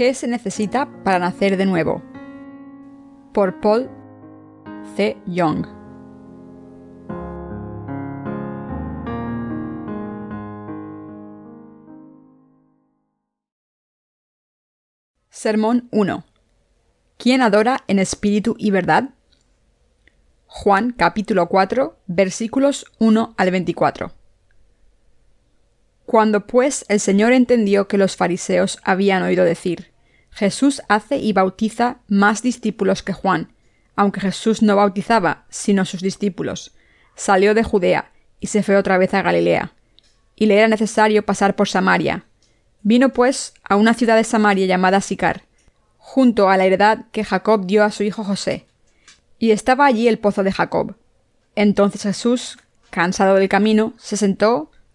¿Qué se necesita para nacer de nuevo? Por Paul C. Young. Sermón 1. ¿Quién adora en espíritu y verdad? Juan capítulo 4 versículos 1 al 24. Cuando pues el Señor entendió que los fariseos habían oído decir, Jesús hace y bautiza más discípulos que Juan, aunque Jesús no bautizaba, sino sus discípulos, salió de Judea y se fue otra vez a Galilea, y le era necesario pasar por Samaria. Vino pues a una ciudad de Samaria llamada Sicar, junto a la heredad que Jacob dio a su hijo José, y estaba allí el pozo de Jacob. Entonces Jesús, cansado del camino, se sentó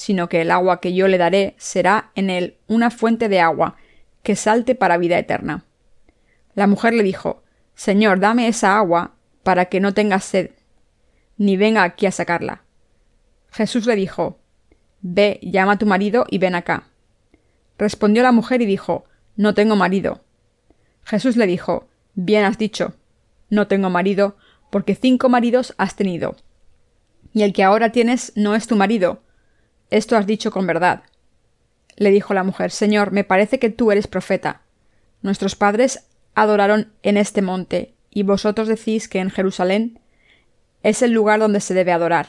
sino que el agua que yo le daré será en él una fuente de agua que salte para vida eterna. La mujer le dijo, Señor, dame esa agua para que no tenga sed, ni venga aquí a sacarla. Jesús le dijo, Ve, llama a tu marido y ven acá. Respondió la mujer y dijo, No tengo marido. Jesús le dijo, Bien has dicho, no tengo marido, porque cinco maridos has tenido. Y el que ahora tienes no es tu marido. Esto has dicho con verdad. Le dijo la mujer, Señor, me parece que tú eres profeta. Nuestros padres adoraron en este monte, y vosotros decís que en Jerusalén es el lugar donde se debe adorar.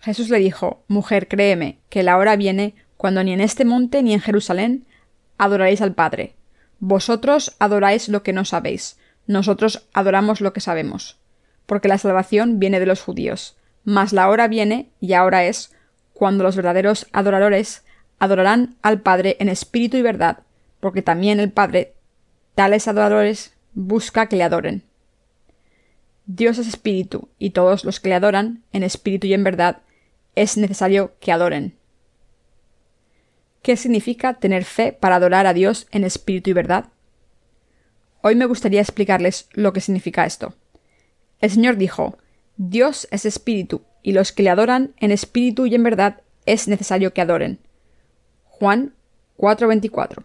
Jesús le dijo, Mujer, créeme, que la hora viene cuando ni en este monte ni en Jerusalén adoraréis al Padre. Vosotros adoráis lo que no sabéis, nosotros adoramos lo que sabemos, porque la salvación viene de los judíos. Mas la hora viene, y ahora es, cuando los verdaderos adoradores adorarán al Padre en espíritu y verdad, porque también el Padre, tales adoradores, busca que le adoren. Dios es espíritu, y todos los que le adoran, en espíritu y en verdad, es necesario que adoren. ¿Qué significa tener fe para adorar a Dios en espíritu y verdad? Hoy me gustaría explicarles lo que significa esto. El Señor dijo, Dios es espíritu, y los que le adoran en espíritu y en verdad es necesario que adoren. Juan 4:24.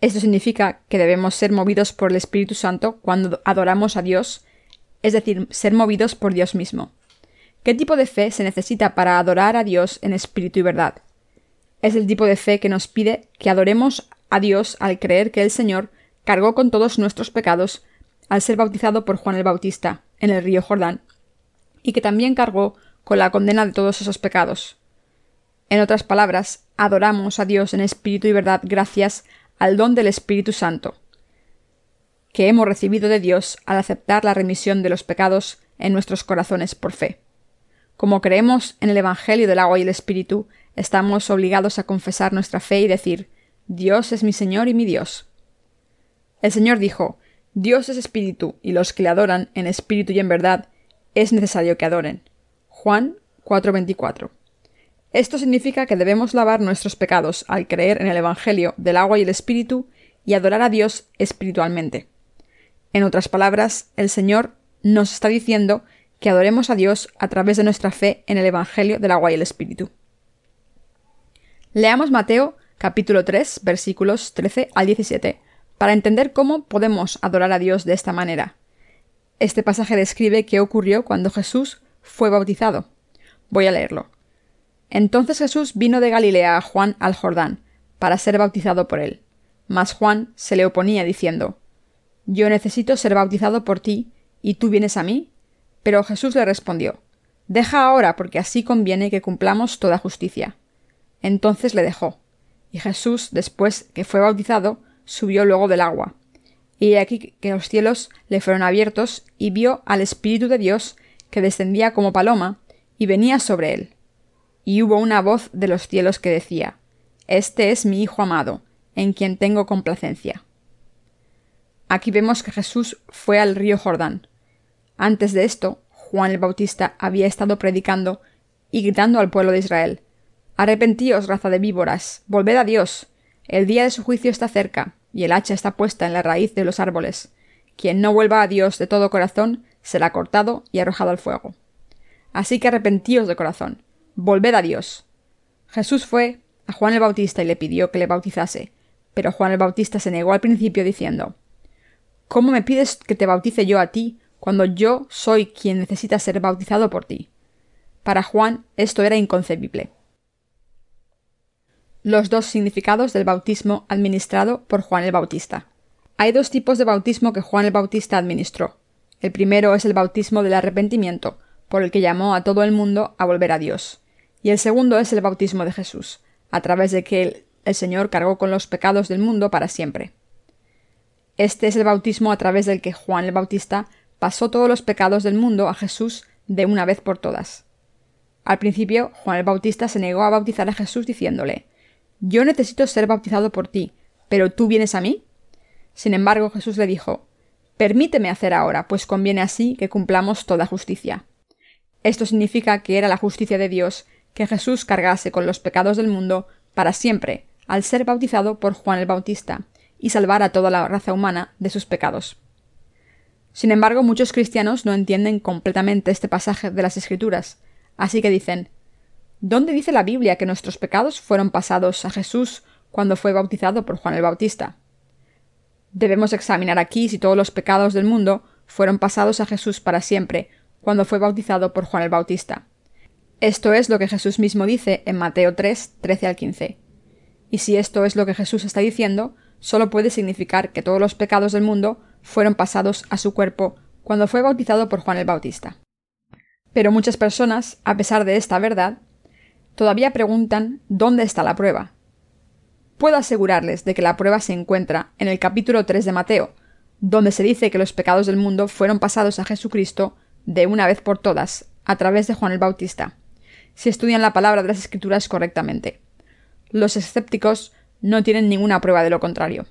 Esto significa que debemos ser movidos por el Espíritu Santo cuando adoramos a Dios, es decir, ser movidos por Dios mismo. ¿Qué tipo de fe se necesita para adorar a Dios en espíritu y verdad? Es el tipo de fe que nos pide que adoremos a Dios al creer que el Señor cargó con todos nuestros pecados al ser bautizado por Juan el Bautista en el río Jordán, y que también cargó con la condena de todos esos pecados. En otras palabras, adoramos a Dios en espíritu y verdad gracias al don del Espíritu Santo, que hemos recibido de Dios al aceptar la remisión de los pecados en nuestros corazones por fe. Como creemos en el Evangelio del agua y el Espíritu, estamos obligados a confesar nuestra fe y decir, Dios es mi Señor y mi Dios. El Señor dijo, Dios es espíritu, y los que le adoran en espíritu y en verdad es necesario que adoren. Juan 4:24. Esto significa que debemos lavar nuestros pecados al creer en el Evangelio del agua y el Espíritu y adorar a Dios espiritualmente. En otras palabras, el Señor nos está diciendo que adoremos a Dios a través de nuestra fe en el Evangelio del agua y el Espíritu. Leamos Mateo capítulo 3 versículos 13 al 17 para entender cómo podemos adorar a Dios de esta manera. Este pasaje describe qué ocurrió cuando Jesús fue bautizado. Voy a leerlo. Entonces Jesús vino de Galilea a Juan al Jordán, para ser bautizado por él. Mas Juan se le oponía diciendo, Yo necesito ser bautizado por ti, ¿y tú vienes a mí? Pero Jesús le respondió, Deja ahora, porque así conviene que cumplamos toda justicia. Entonces le dejó. Y Jesús, después que fue bautizado, subió luego del agua. Y aquí que los cielos le fueron abiertos, y vio al Espíritu de Dios que descendía como paloma, y venía sobre él. Y hubo una voz de los cielos que decía, Este es mi Hijo amado, en quien tengo complacencia. Aquí vemos que Jesús fue al río Jordán. Antes de esto, Juan el Bautista había estado predicando y gritando al pueblo de Israel Arrepentíos, raza de víboras, volved a Dios. El día de su juicio está cerca, y el hacha está puesta en la raíz de los árboles. Quien no vuelva a Dios de todo corazón será cortado y arrojado al fuego. Así que arrepentíos de corazón, volved a Dios. Jesús fue a Juan el Bautista y le pidió que le bautizase, pero Juan el Bautista se negó al principio diciendo ¿Cómo me pides que te bautice yo a ti, cuando yo soy quien necesita ser bautizado por ti? Para Juan esto era inconcebible. Los dos significados del bautismo administrado por Juan el Bautista. Hay dos tipos de bautismo que Juan el Bautista administró. El primero es el bautismo del arrepentimiento, por el que llamó a todo el mundo a volver a Dios. Y el segundo es el bautismo de Jesús, a través de que el, el Señor cargó con los pecados del mundo para siempre. Este es el bautismo a través del que Juan el Bautista pasó todos los pecados del mundo a Jesús de una vez por todas. Al principio, Juan el Bautista se negó a bautizar a Jesús diciéndole Yo necesito ser bautizado por ti, pero tú vienes a mí. Sin embargo, Jesús le dijo Permíteme hacer ahora, pues conviene así que cumplamos toda justicia. Esto significa que era la justicia de Dios que Jesús cargase con los pecados del mundo para siempre, al ser bautizado por Juan el Bautista, y salvar a toda la raza humana de sus pecados. Sin embargo, muchos cristianos no entienden completamente este pasaje de las Escrituras, así que dicen ¿Dónde dice la Biblia que nuestros pecados fueron pasados a Jesús cuando fue bautizado por Juan el Bautista? Debemos examinar aquí si todos los pecados del mundo fueron pasados a Jesús para siempre, cuando fue bautizado por Juan el Bautista. Esto es lo que Jesús mismo dice en Mateo 3, 13 al 15. Y si esto es lo que Jesús está diciendo, solo puede significar que todos los pecados del mundo fueron pasados a su cuerpo cuando fue bautizado por Juan el Bautista. Pero muchas personas, a pesar de esta verdad, todavía preguntan dónde está la prueba, puedo asegurarles de que la prueba se encuentra en el capítulo 3 de Mateo, donde se dice que los pecados del mundo fueron pasados a Jesucristo de una vez por todas, a través de Juan el Bautista, si estudian la palabra de las Escrituras correctamente. Los escépticos no tienen ninguna prueba de lo contrario.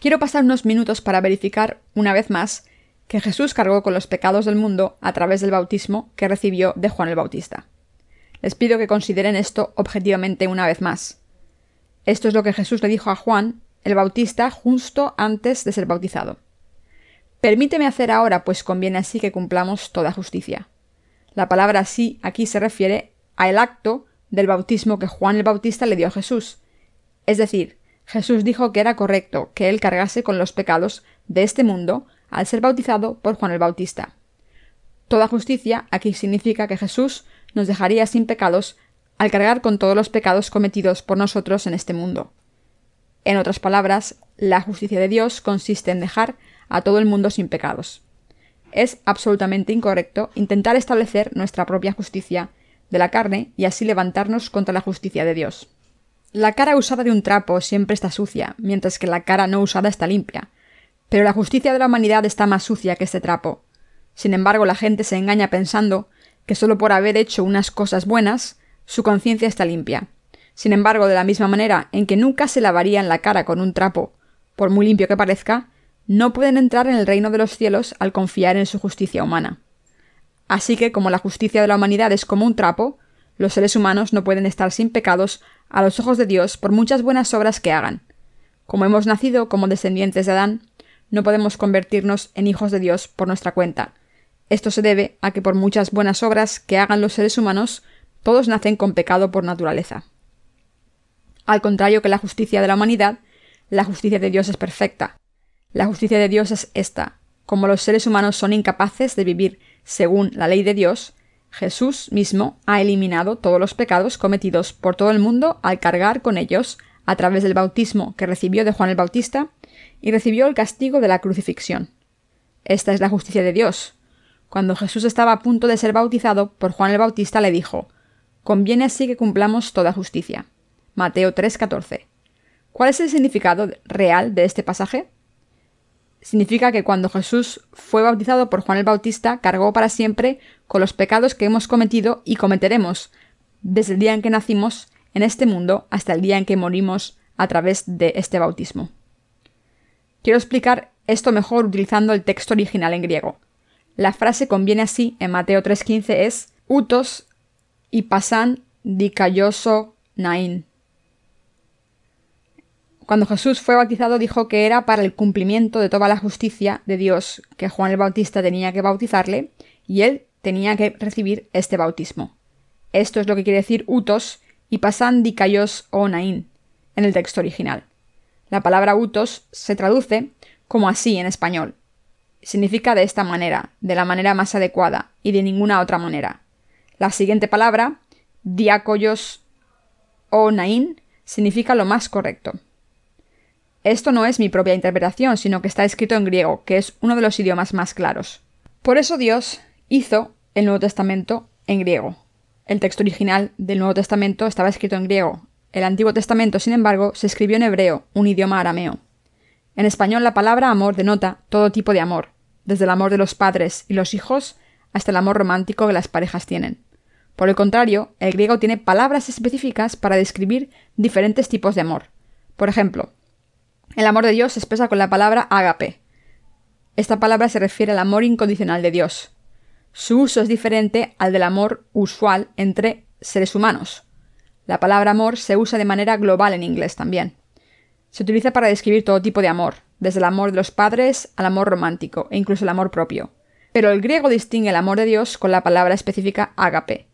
Quiero pasar unos minutos para verificar, una vez más, que Jesús cargó con los pecados del mundo a través del bautismo que recibió de Juan el Bautista. Les pido que consideren esto objetivamente una vez más. Esto es lo que Jesús le dijo a Juan, el Bautista, justo antes de ser bautizado. Permíteme hacer ahora, pues conviene así que cumplamos toda justicia. La palabra así aquí se refiere al acto del bautismo que Juan el Bautista le dio a Jesús. Es decir, Jesús dijo que era correcto que él cargase con los pecados de este mundo al ser bautizado por Juan el Bautista. Toda justicia aquí significa que Jesús nos dejaría sin pecados al cargar con todos los pecados cometidos por nosotros en este mundo. En otras palabras, la justicia de Dios consiste en dejar a todo el mundo sin pecados. Es absolutamente incorrecto intentar establecer nuestra propia justicia de la carne y así levantarnos contra la justicia de Dios. La cara usada de un trapo siempre está sucia, mientras que la cara no usada está limpia. Pero la justicia de la humanidad está más sucia que este trapo. Sin embargo, la gente se engaña pensando que solo por haber hecho unas cosas buenas su conciencia está limpia. Sin embargo, de la misma manera en que nunca se lavarían la cara con un trapo, por muy limpio que parezca, no pueden entrar en el reino de los cielos al confiar en su justicia humana. Así que, como la justicia de la humanidad es como un trapo, los seres humanos no pueden estar sin pecados a los ojos de Dios por muchas buenas obras que hagan. Como hemos nacido como descendientes de Adán, no podemos convertirnos en hijos de Dios por nuestra cuenta. Esto se debe a que por muchas buenas obras que hagan los seres humanos, todos nacen con pecado por naturaleza. Al contrario que la justicia de la humanidad, la justicia de Dios es perfecta. La justicia de Dios es esta. Como los seres humanos son incapaces de vivir según la ley de Dios, Jesús mismo ha eliminado todos los pecados cometidos por todo el mundo al cargar con ellos a través del bautismo que recibió de Juan el Bautista y recibió el castigo de la crucifixión. Esta es la justicia de Dios. Cuando Jesús estaba a punto de ser bautizado por Juan el Bautista le dijo Conviene así que cumplamos toda justicia. Mateo 3:14. ¿Cuál es el significado real de este pasaje? Significa que cuando Jesús fue bautizado por Juan el Bautista, cargó para siempre con los pecados que hemos cometido y cometeremos desde el día en que nacimos en este mundo hasta el día en que morimos a través de este bautismo. Quiero explicar esto mejor utilizando el texto original en griego. La frase conviene así en Mateo 3.15 es utos y pasan dikayoso nain. Cuando Jesús fue bautizado dijo que era para el cumplimiento de toda la justicia de Dios que Juan el Bautista tenía que bautizarle y él tenía que recibir este bautismo. Esto es lo que quiere decir utos y pasan dikaios o nain en el texto original. La palabra utos se traduce como así en español. Significa de esta manera, de la manera más adecuada y de ninguna otra manera. La siguiente palabra, diakoyos o nain, significa lo más correcto. Esto no es mi propia interpretación, sino que está escrito en griego, que es uno de los idiomas más claros. Por eso Dios hizo el Nuevo Testamento en griego. El texto original del Nuevo Testamento estaba escrito en griego. El Antiguo Testamento, sin embargo, se escribió en hebreo, un idioma arameo. En español la palabra amor denota todo tipo de amor, desde el amor de los padres y los hijos hasta el amor romántico que las parejas tienen. Por el contrario, el griego tiene palabras específicas para describir diferentes tipos de amor. Por ejemplo, el amor de Dios se expresa con la palabra agape. Esta palabra se refiere al amor incondicional de Dios. Su uso es diferente al del amor usual entre seres humanos. La palabra amor se usa de manera global en inglés también. Se utiliza para describir todo tipo de amor, desde el amor de los padres al amor romántico e incluso el amor propio. Pero el griego distingue el amor de Dios con la palabra específica agape.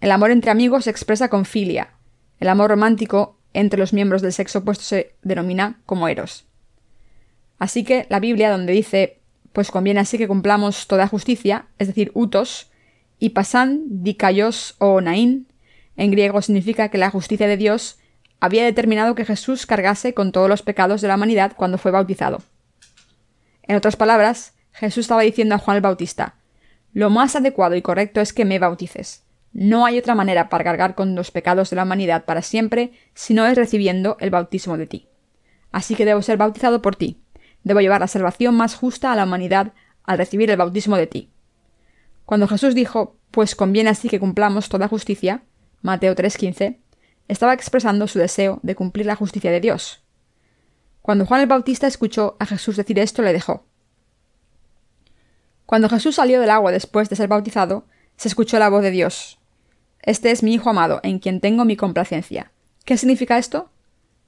El amor entre amigos se expresa con filia. El amor romántico entre los miembros del sexo opuesto se denomina como eros. Así que la Biblia, donde dice, pues conviene así que cumplamos toda justicia, es decir, utos, y pasan, dikaios o nain, en griego significa que la justicia de Dios había determinado que Jesús cargase con todos los pecados de la humanidad cuando fue bautizado. En otras palabras, Jesús estaba diciendo a Juan el Bautista, lo más adecuado y correcto es que me bautices. No hay otra manera para cargar con los pecados de la humanidad para siempre si no es recibiendo el bautismo de ti. Así que debo ser bautizado por ti. Debo llevar la salvación más justa a la humanidad al recibir el bautismo de ti. Cuando Jesús dijo, pues conviene así que cumplamos toda justicia, Mateo 3:15, estaba expresando su deseo de cumplir la justicia de Dios. Cuando Juan el Bautista escuchó a Jesús decir esto, le dejó. Cuando Jesús salió del agua después de ser bautizado, se escuchó la voz de Dios. Este es mi Hijo amado, en quien tengo mi complacencia. ¿Qué significa esto?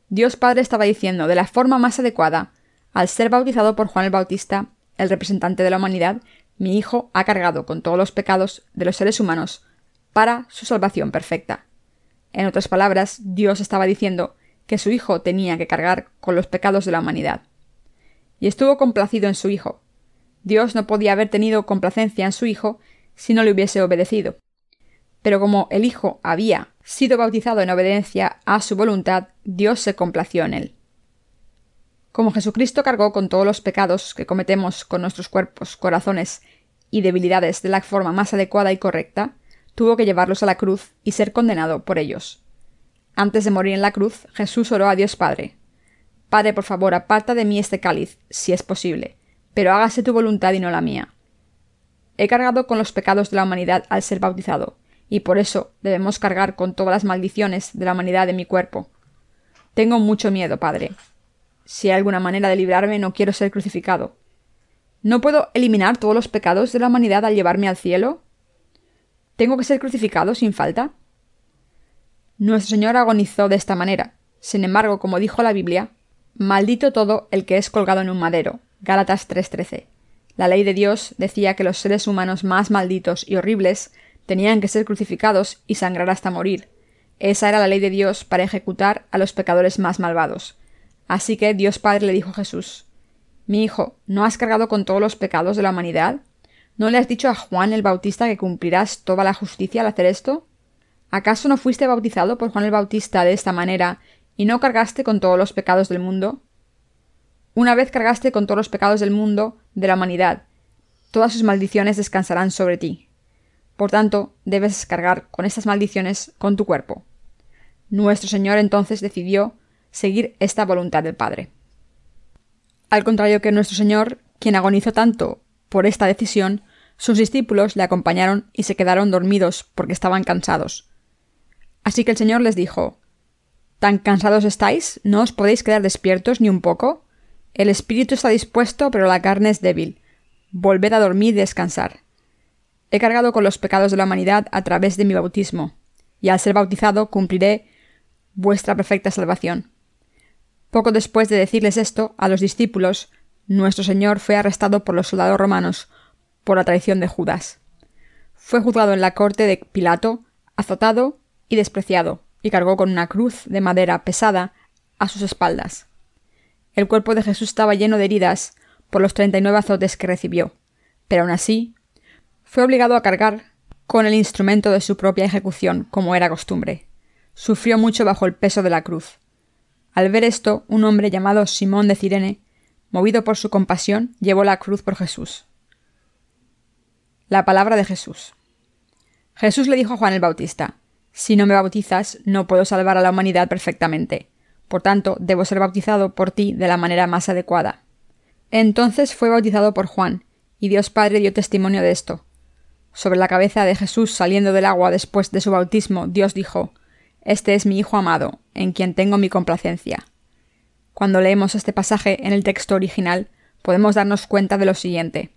Dios Padre estaba diciendo, de la forma más adecuada, al ser bautizado por Juan el Bautista, el representante de la humanidad, mi Hijo ha cargado con todos los pecados de los seres humanos para su salvación perfecta. En otras palabras, Dios estaba diciendo que su Hijo tenía que cargar con los pecados de la humanidad. Y estuvo complacido en su Hijo. Dios no podía haber tenido complacencia en su Hijo si no le hubiese obedecido. Pero como el Hijo había sido bautizado en obediencia a su voluntad, Dios se complació en él. Como Jesucristo cargó con todos los pecados que cometemos con nuestros cuerpos, corazones y debilidades de la forma más adecuada y correcta, tuvo que llevarlos a la cruz y ser condenado por ellos. Antes de morir en la cruz, Jesús oró a Dios Padre. Padre, por favor, aparta de mí este cáliz, si es posible, pero hágase tu voluntad y no la mía. He cargado con los pecados de la humanidad al ser bautizado, y por eso debemos cargar con todas las maldiciones de la humanidad de mi cuerpo. Tengo mucho miedo, Padre. Si hay alguna manera de librarme, no quiero ser crucificado. ¿No puedo eliminar todos los pecados de la humanidad al llevarme al cielo? ¿Tengo que ser crucificado sin falta? Nuestro Señor agonizó de esta manera. Sin embargo, como dijo la Biblia, maldito todo el que es colgado en un madero. Gálatas 3:13. La ley de Dios decía que los seres humanos más malditos y horribles tenían que ser crucificados y sangrar hasta morir. Esa era la ley de Dios para ejecutar a los pecadores más malvados. Así que Dios Padre le dijo a Jesús Mi hijo, ¿no has cargado con todos los pecados de la humanidad? ¿No le has dicho a Juan el Bautista que cumplirás toda la justicia al hacer esto? ¿Acaso no fuiste bautizado por Juan el Bautista de esta manera y no cargaste con todos los pecados del mundo? Una vez cargaste con todos los pecados del mundo, de la humanidad, todas sus maldiciones descansarán sobre ti. Por tanto, debes cargar con estas maldiciones con tu cuerpo. Nuestro Señor entonces decidió seguir esta voluntad del Padre. Al contrario que nuestro Señor, quien agonizó tanto por esta decisión, sus discípulos le acompañaron y se quedaron dormidos porque estaban cansados. Así que el Señor les dijo ¿Tan cansados estáis? ¿No os podéis quedar despiertos ni un poco? El espíritu está dispuesto, pero la carne es débil. Volved a dormir y descansar. He cargado con los pecados de la humanidad a través de mi bautismo, y al ser bautizado cumpliré vuestra perfecta salvación. Poco después de decirles esto a los discípulos, nuestro Señor fue arrestado por los soldados romanos por la traición de Judas. Fue juzgado en la corte de Pilato, azotado y despreciado, y cargó con una cruz de madera pesada a sus espaldas. El cuerpo de Jesús estaba lleno de heridas por los treinta y nueve azotes que recibió, pero aún así fue obligado a cargar con el instrumento de su propia ejecución, como era costumbre. Sufrió mucho bajo el peso de la cruz. Al ver esto, un hombre llamado Simón de Cirene, movido por su compasión, llevó la cruz por Jesús. La palabra de Jesús. Jesús le dijo a Juan el Bautista, Si no me bautizas, no puedo salvar a la humanidad perfectamente. Por tanto, debo ser bautizado por ti de la manera más adecuada. Entonces fue bautizado por Juan, y Dios Padre dio testimonio de esto. Sobre la cabeza de Jesús saliendo del agua después de su bautismo, Dios dijo, este es mi Hijo amado, en quien tengo mi complacencia. Cuando leemos este pasaje en el texto original, podemos darnos cuenta de lo siguiente.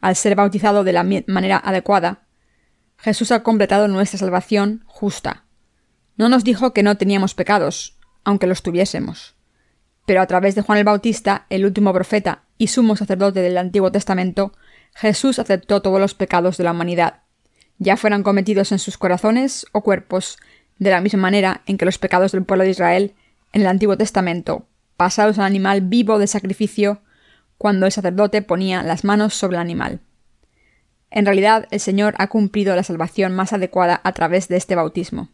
Al ser bautizado de la manera adecuada, Jesús ha completado nuestra salvación justa. No nos dijo que no teníamos pecados, aunque los tuviésemos. Pero a través de Juan el Bautista, el último profeta y sumo sacerdote del Antiguo Testamento, Jesús aceptó todos los pecados de la humanidad, ya fueran cometidos en sus corazones o cuerpos, de la misma manera en que los pecados del pueblo de Israel en el Antiguo Testamento, pasados al animal vivo de sacrificio, cuando el sacerdote ponía las manos sobre el animal. En realidad, el Señor ha cumplido la salvación más adecuada a través de este bautismo.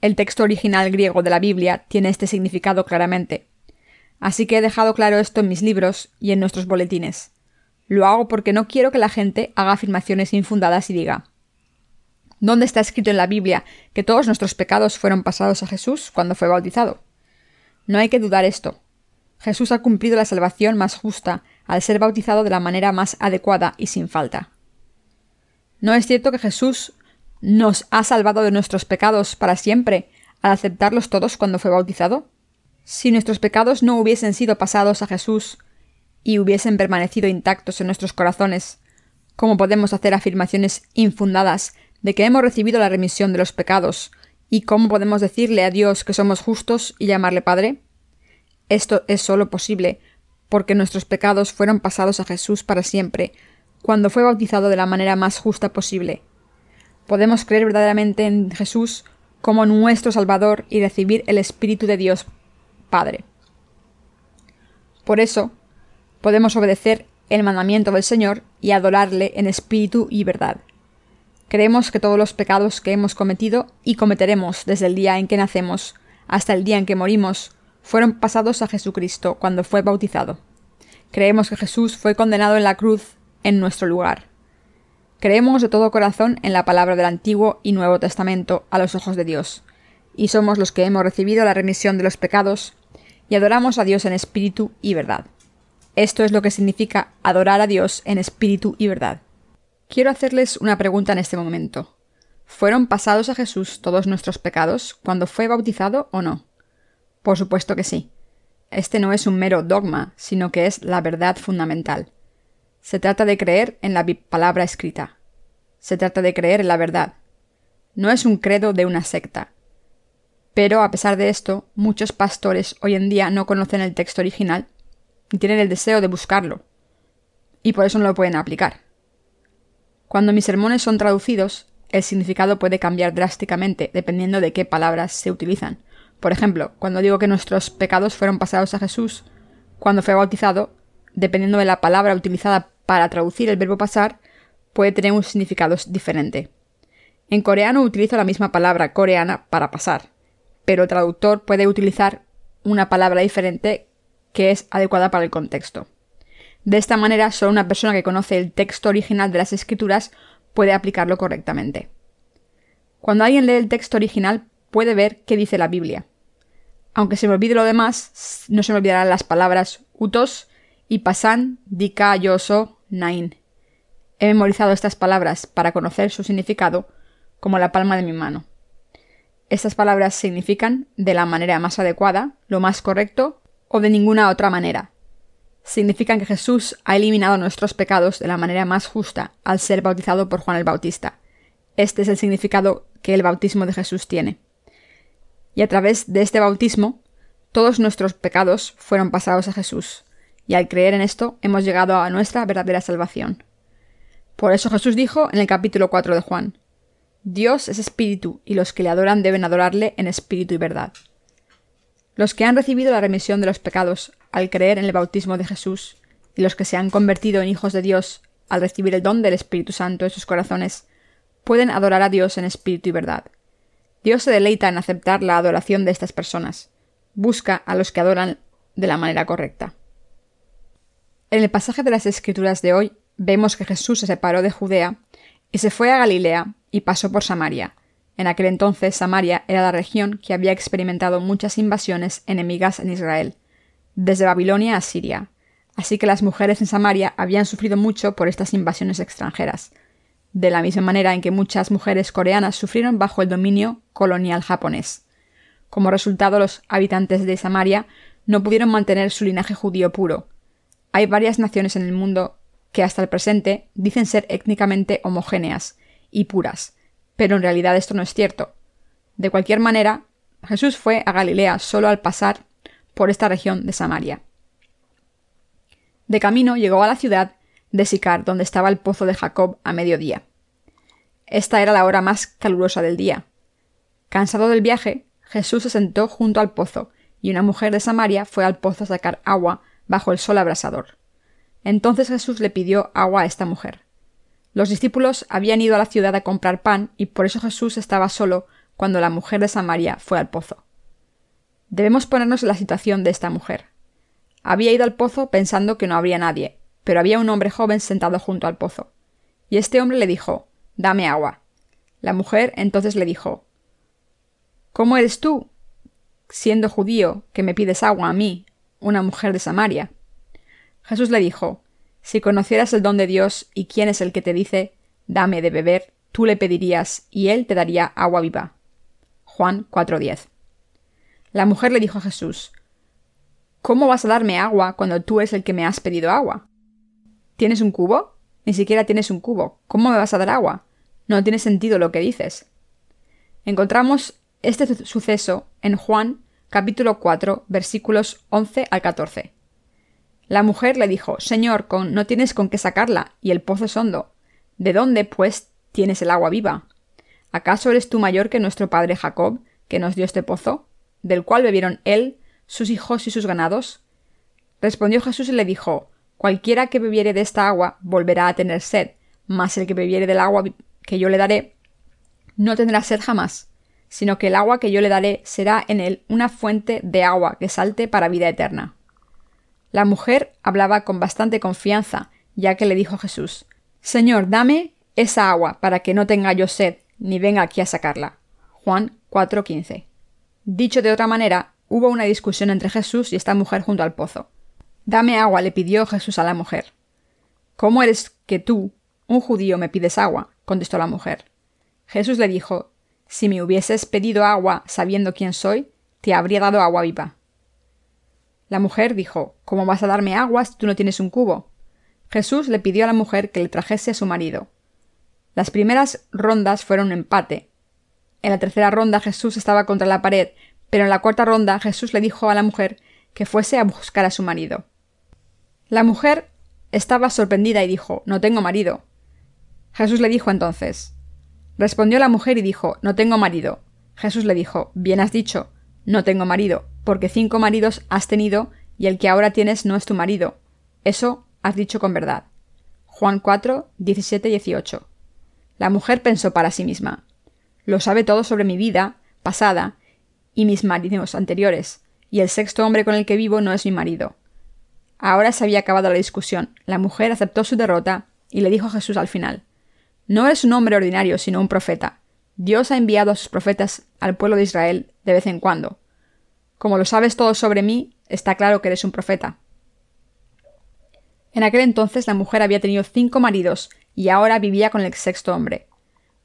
El texto original griego de la Biblia tiene este significado claramente. Así que he dejado claro esto en mis libros y en nuestros boletines. Lo hago porque no quiero que la gente haga afirmaciones infundadas y diga ¿Dónde está escrito en la Biblia que todos nuestros pecados fueron pasados a Jesús cuando fue bautizado? No hay que dudar esto. Jesús ha cumplido la salvación más justa al ser bautizado de la manera más adecuada y sin falta. ¿No es cierto que Jesús nos ha salvado de nuestros pecados para siempre al aceptarlos todos cuando fue bautizado? Si nuestros pecados no hubiesen sido pasados a Jesús y hubiesen permanecido intactos en nuestros corazones, ¿cómo podemos hacer afirmaciones infundadas de que hemos recibido la remisión de los pecados, y cómo podemos decirle a Dios que somos justos y llamarle Padre? Esto es solo posible porque nuestros pecados fueron pasados a Jesús para siempre, cuando fue bautizado de la manera más justa posible. Podemos creer verdaderamente en Jesús como nuestro Salvador y recibir el Espíritu de Dios Padre. Por eso, podemos obedecer el mandamiento del Señor y adorarle en espíritu y verdad. Creemos que todos los pecados que hemos cometido y cometeremos desde el día en que nacemos hasta el día en que morimos fueron pasados a Jesucristo cuando fue bautizado. Creemos que Jesús fue condenado en la cruz en nuestro lugar. Creemos de todo corazón en la palabra del Antiguo y Nuevo Testamento a los ojos de Dios, y somos los que hemos recibido la remisión de los pecados y adoramos a Dios en espíritu y verdad. Esto es lo que significa adorar a Dios en espíritu y verdad. Quiero hacerles una pregunta en este momento. ¿Fueron pasados a Jesús todos nuestros pecados cuando fue bautizado o no? Por supuesto que sí. Este no es un mero dogma, sino que es la verdad fundamental. Se trata de creer en la palabra escrita. Se trata de creer en la verdad. No es un credo de una secta. Pero, a pesar de esto, muchos pastores hoy en día no conocen el texto original y tienen el deseo de buscarlo. Y por eso no lo pueden aplicar. Cuando mis sermones son traducidos, el significado puede cambiar drásticamente dependiendo de qué palabras se utilizan. Por ejemplo, cuando digo que nuestros pecados fueron pasados a Jesús cuando fue bautizado, dependiendo de la palabra utilizada para traducir el verbo pasar, puede tener un significado diferente. En coreano utilizo la misma palabra coreana para pasar, pero el traductor puede utilizar una palabra diferente que es adecuada para el contexto. De esta manera, solo una persona que conoce el texto original de las escrituras puede aplicarlo correctamente. Cuando alguien lee el texto original, puede ver qué dice la Biblia. Aunque se me olvide lo demás, no se me olvidarán las palabras utos y pasan, dika, yoso, nain. He memorizado estas palabras para conocer su significado como la palma de mi mano. Estas palabras significan de la manera más adecuada, lo más correcto o de ninguna otra manera. Significan que Jesús ha eliminado nuestros pecados de la manera más justa al ser bautizado por Juan el Bautista. Este es el significado que el bautismo de Jesús tiene. Y a través de este bautismo, todos nuestros pecados fueron pasados a Jesús, y al creer en esto hemos llegado a nuestra verdadera salvación. Por eso Jesús dijo en el capítulo 4 de Juan, Dios es espíritu, y los que le adoran deben adorarle en espíritu y verdad. Los que han recibido la remisión de los pecados al creer en el bautismo de Jesús, y los que se han convertido en hijos de Dios al recibir el don del Espíritu Santo en sus corazones, pueden adorar a Dios en espíritu y verdad. Dios se deleita en aceptar la adoración de estas personas. Busca a los que adoran de la manera correcta. En el pasaje de las Escrituras de hoy vemos que Jesús se separó de Judea y se fue a Galilea y pasó por Samaria. En aquel entonces Samaria era la región que había experimentado muchas invasiones enemigas en Israel, desde Babilonia a Siria. Así que las mujeres en Samaria habían sufrido mucho por estas invasiones extranjeras, de la misma manera en que muchas mujeres coreanas sufrieron bajo el dominio colonial japonés. Como resultado, los habitantes de Samaria no pudieron mantener su linaje judío puro. Hay varias naciones en el mundo que hasta el presente dicen ser étnicamente homogéneas y puras, pero en realidad esto no es cierto. De cualquier manera, Jesús fue a Galilea solo al pasar por esta región de Samaria. De camino llegó a la ciudad de Sicar, donde estaba el pozo de Jacob a mediodía. Esta era la hora más calurosa del día. Cansado del viaje, Jesús se sentó junto al pozo, y una mujer de Samaria fue al pozo a sacar agua bajo el sol abrasador. Entonces Jesús le pidió agua a esta mujer. Los discípulos habían ido a la ciudad a comprar pan y por eso Jesús estaba solo cuando la mujer de Samaria fue al pozo. Debemos ponernos en la situación de esta mujer. Había ido al pozo pensando que no habría nadie, pero había un hombre joven sentado junto al pozo. Y este hombre le dijo Dame agua. La mujer entonces le dijo ¿Cómo eres tú, siendo judío, que me pides agua a mí, una mujer de Samaria? Jesús le dijo Si conocieras el don de Dios y quién es el que te dice Dame de beber, tú le pedirías y él te daría agua viva. Juan 4:10. La mujer le dijo a Jesús ¿Cómo vas a darme agua cuando tú eres el que me has pedido agua? ¿Tienes un cubo? Ni siquiera tienes un cubo. ¿Cómo me vas a dar agua? No tiene sentido lo que dices. Encontramos este suceso en Juan capítulo 4 versículos 11 al 14. La mujer le dijo, Señor, con, no tienes con qué sacarla, y el pozo es hondo. ¿De dónde, pues, tienes el agua viva? ¿Acaso eres tú mayor que nuestro padre Jacob, que nos dio este pozo, del cual bebieron él, sus hijos y sus ganados? Respondió Jesús y le dijo, Cualquiera que bebiere de esta agua volverá a tener sed, mas el que bebiere del agua que yo le daré no tendrá sed jamás, sino que el agua que yo le daré será en él una fuente de agua que salte para vida eterna. La mujer hablaba con bastante confianza, ya que le dijo Jesús Señor, dame esa agua para que no tenga yo sed, ni venga aquí a sacarla. Juan 4:15. Dicho de otra manera, hubo una discusión entre Jesús y esta mujer junto al pozo. Dame agua, le pidió Jesús a la mujer. ¿Cómo eres que tú, un judío, me pides agua? contestó la mujer. Jesús le dijo, Si me hubieses pedido agua sabiendo quién soy, te habría dado agua viva. La mujer dijo, ¿Cómo vas a darme agua si tú no tienes un cubo? Jesús le pidió a la mujer que le trajese a su marido. Las primeras rondas fueron un empate. En la tercera ronda Jesús estaba contra la pared, pero en la cuarta ronda Jesús le dijo a la mujer que fuese a buscar a su marido. La mujer estaba sorprendida y dijo No tengo marido. Jesús le dijo entonces Respondió la mujer y dijo No tengo marido. Jesús le dijo Bien has dicho, no tengo marido, porque cinco maridos has tenido y el que ahora tienes no es tu marido. Eso has dicho con verdad. Juan 4, 17 y 18. La mujer pensó para sí misma Lo sabe todo sobre mi vida pasada y mis maridos anteriores, y el sexto hombre con el que vivo no es mi marido. Ahora se había acabado la discusión. La mujer aceptó su derrota y le dijo a Jesús al final No eres un hombre ordinario, sino un profeta. Dios ha enviado a sus profetas al pueblo de Israel de vez en cuando. Como lo sabes todo sobre mí, está claro que eres un profeta. En aquel entonces la mujer había tenido cinco maridos y ahora vivía con el sexto hombre.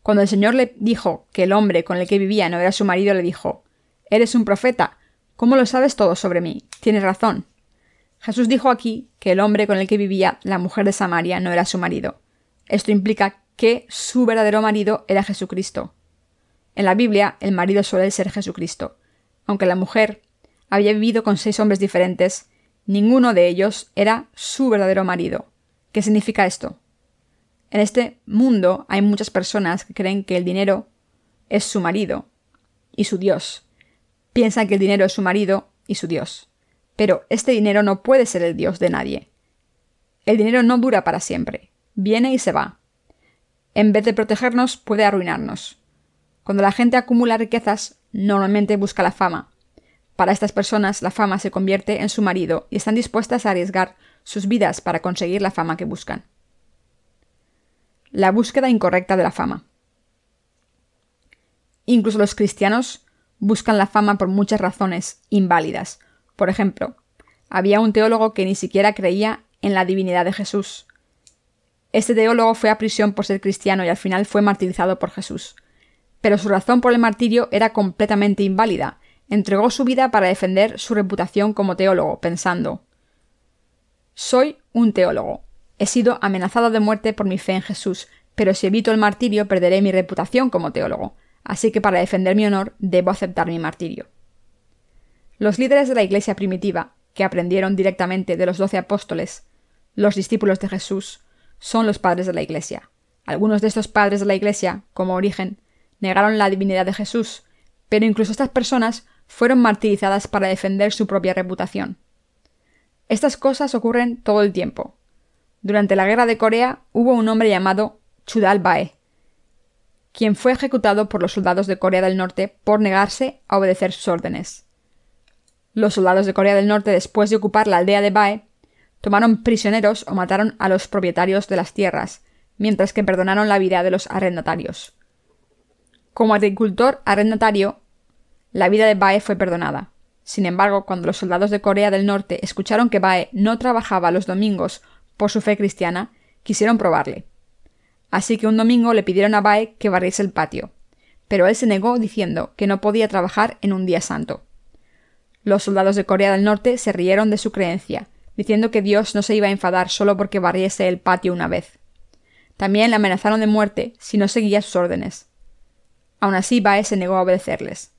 Cuando el Señor le dijo que el hombre con el que vivía no era su marido, le dijo Eres un profeta. ¿Cómo lo sabes todo sobre mí? Tienes razón. Jesús dijo aquí que el hombre con el que vivía la mujer de Samaria no era su marido. Esto implica que su verdadero marido era Jesucristo. En la Biblia, el marido suele ser Jesucristo. Aunque la mujer había vivido con seis hombres diferentes, ninguno de ellos era su verdadero marido. ¿Qué significa esto? En este mundo hay muchas personas que creen que el dinero es su marido y su Dios. Piensan que el dinero es su marido y su Dios. Pero este dinero no puede ser el Dios de nadie. El dinero no dura para siempre. Viene y se va. En vez de protegernos, puede arruinarnos. Cuando la gente acumula riquezas, normalmente busca la fama. Para estas personas, la fama se convierte en su marido y están dispuestas a arriesgar sus vidas para conseguir la fama que buscan. La búsqueda incorrecta de la fama. Incluso los cristianos buscan la fama por muchas razones inválidas. Por ejemplo, había un teólogo que ni siquiera creía en la divinidad de Jesús. Este teólogo fue a prisión por ser cristiano y al final fue martirizado por Jesús pero su razón por el martirio era completamente inválida. Entregó su vida para defender su reputación como teólogo, pensando Soy un teólogo. He sido amenazado de muerte por mi fe en Jesús, pero si evito el martirio perderé mi reputación como teólogo, así que para defender mi honor debo aceptar mi martirio. Los líderes de la Iglesia primitiva, que aprendieron directamente de los doce apóstoles, los discípulos de Jesús, son los padres de la Iglesia. Algunos de estos padres de la Iglesia, como Origen, negaron la divinidad de Jesús, pero incluso estas personas fueron martirizadas para defender su propia reputación. Estas cosas ocurren todo el tiempo. Durante la guerra de Corea hubo un hombre llamado Chudal Bae, quien fue ejecutado por los soldados de Corea del Norte por negarse a obedecer sus órdenes. Los soldados de Corea del Norte, después de ocupar la aldea de Bae, tomaron prisioneros o mataron a los propietarios de las tierras, mientras que perdonaron la vida de los arrendatarios. Como agricultor arrendatario, la vida de Bae fue perdonada. Sin embargo, cuando los soldados de Corea del Norte escucharon que Bae no trabajaba los domingos por su fe cristiana, quisieron probarle. Así que un domingo le pidieron a Bae que barriese el patio, pero él se negó diciendo que no podía trabajar en un día santo. Los soldados de Corea del Norte se rieron de su creencia, diciendo que Dios no se iba a enfadar solo porque barriese el patio una vez. También le amenazaron de muerte si no seguía sus órdenes. Aún así, Bae se negó a obedecerles.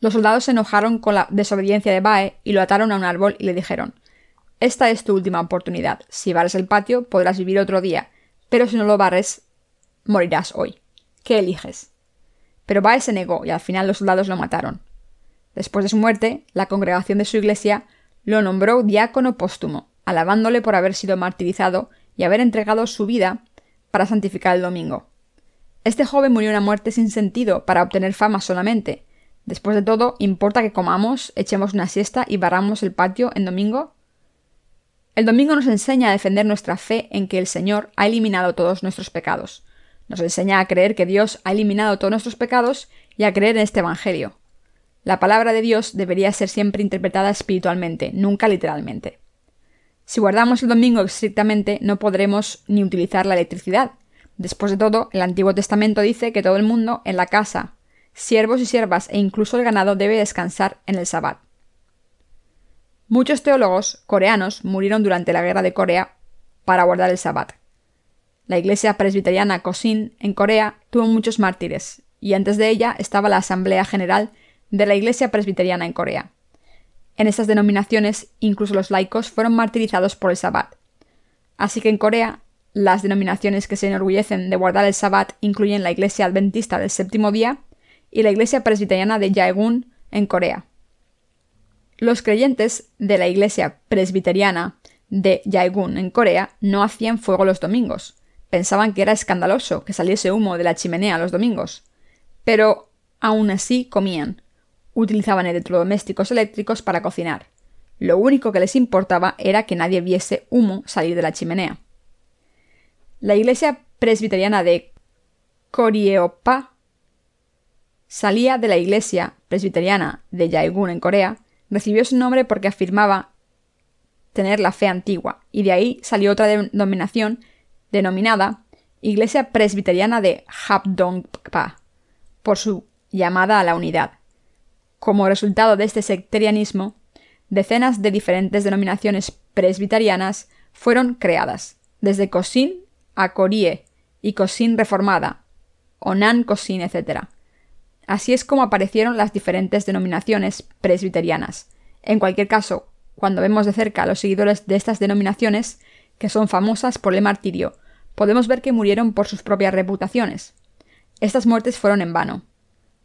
Los soldados se enojaron con la desobediencia de Bae y lo ataron a un árbol y le dijeron Esta es tu última oportunidad. Si barres el patio, podrás vivir otro día, pero si no lo barres, morirás hoy. ¿Qué eliges? Pero Bae se negó y al final los soldados lo mataron. Después de su muerte, la congregación de su iglesia lo nombró diácono póstumo, alabándole por haber sido martirizado y haber entregado su vida para santificar el domingo. Este joven murió una muerte sin sentido para obtener fama solamente. Después de todo, ¿importa que comamos, echemos una siesta y barramos el patio en domingo? El domingo nos enseña a defender nuestra fe en que el Señor ha eliminado todos nuestros pecados. Nos enseña a creer que Dios ha eliminado todos nuestros pecados y a creer en este Evangelio. La palabra de Dios debería ser siempre interpretada espiritualmente, nunca literalmente. Si guardamos el domingo estrictamente, no podremos ni utilizar la electricidad, Después de todo, el Antiguo Testamento dice que todo el mundo en la casa, siervos y siervas e incluso el ganado debe descansar en el Sabbat. Muchos teólogos coreanos murieron durante la Guerra de Corea para guardar el Sabbat. La iglesia presbiteriana Kosin en Corea tuvo muchos mártires, y antes de ella estaba la Asamblea General de la Iglesia Presbiteriana en Corea. En estas denominaciones, incluso los laicos fueron martirizados por el Sabbat. Así que en Corea las denominaciones que se enorgullecen de guardar el Sabbat incluyen la Iglesia Adventista del Séptimo Día y la Iglesia Presbiteriana de Jaegun en Corea. Los creyentes de la Iglesia Presbiteriana de Jaegun en Corea no hacían fuego los domingos. Pensaban que era escandaloso que saliese humo de la chimenea los domingos. Pero aún así comían. Utilizaban electrodomésticos eléctricos para cocinar. Lo único que les importaba era que nadie viese humo salir de la chimenea. La iglesia presbiteriana de Koryeopa salía de la iglesia presbiteriana de Yaegun en Corea, recibió su nombre porque afirmaba tener la fe antigua, y de ahí salió otra denominación denominada Iglesia Presbiteriana de Habdongpa, por su llamada a la unidad. Como resultado de este sectarianismo, decenas de diferentes denominaciones presbiterianas fueron creadas, desde Cosin a Corie y Cosin Reformada, Onan Cosin, etc. Así es como aparecieron las diferentes denominaciones presbiterianas. En cualquier caso, cuando vemos de cerca a los seguidores de estas denominaciones, que son famosas por el martirio, podemos ver que murieron por sus propias reputaciones. Estas muertes fueron en vano.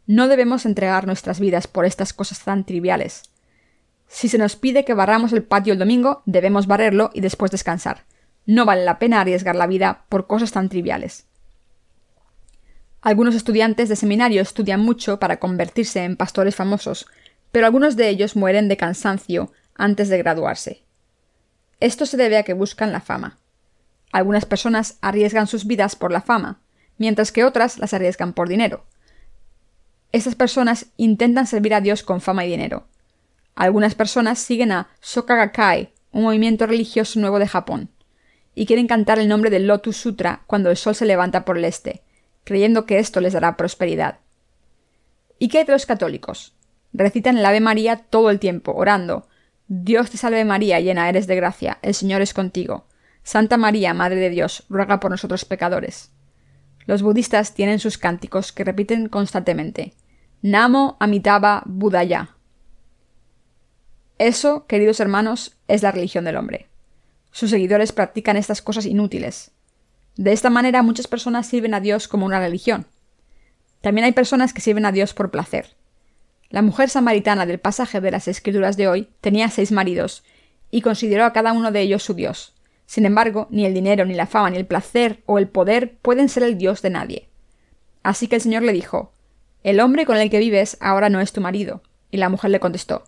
No debemos entregar nuestras vidas por estas cosas tan triviales. Si se nos pide que barramos el patio el domingo, debemos barrerlo y después descansar. No vale la pena arriesgar la vida por cosas tan triviales. Algunos estudiantes de seminario estudian mucho para convertirse en pastores famosos, pero algunos de ellos mueren de cansancio antes de graduarse. Esto se debe a que buscan la fama. Algunas personas arriesgan sus vidas por la fama, mientras que otras las arriesgan por dinero. Estas personas intentan servir a Dios con fama y dinero. Algunas personas siguen a Soka Gakkai, un movimiento religioso nuevo de Japón, y quieren cantar el nombre del Lotus Sutra cuando el sol se levanta por el este, creyendo que esto les dará prosperidad. ¿Y qué de los católicos? Recitan el Ave María todo el tiempo, orando Dios te salve María, llena eres de gracia, el Señor es contigo. Santa María, Madre de Dios, ruega por nosotros pecadores. Los budistas tienen sus cánticos que repiten constantemente. Namo Amitabha Buddhaya. Eso, queridos hermanos, es la religión del hombre. Sus seguidores practican estas cosas inútiles. De esta manera muchas personas sirven a Dios como una religión. También hay personas que sirven a Dios por placer. La mujer samaritana del pasaje de las escrituras de hoy tenía seis maridos, y consideró a cada uno de ellos su Dios. Sin embargo, ni el dinero, ni la fama, ni el placer o el poder pueden ser el Dios de nadie. Así que el Señor le dijo, El hombre con el que vives ahora no es tu marido. Y la mujer le contestó,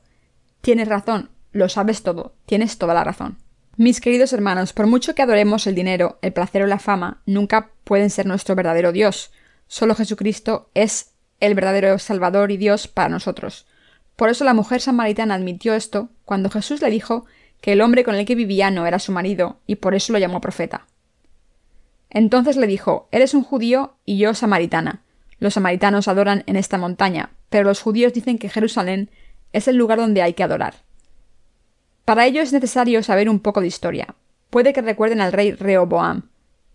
Tienes razón, lo sabes todo, tienes toda la razón. Mis queridos hermanos, por mucho que adoremos el dinero, el placer o la fama, nunca pueden ser nuestro verdadero Dios. Solo Jesucristo es el verdadero Salvador y Dios para nosotros. Por eso la mujer samaritana admitió esto cuando Jesús le dijo que el hombre con el que vivía no era su marido, y por eso lo llamó profeta. Entonces le dijo, Eres un judío y yo samaritana. Los samaritanos adoran en esta montaña, pero los judíos dicen que Jerusalén es el lugar donde hay que adorar. Para ello es necesario saber un poco de historia. Puede que recuerden al rey Rehoboam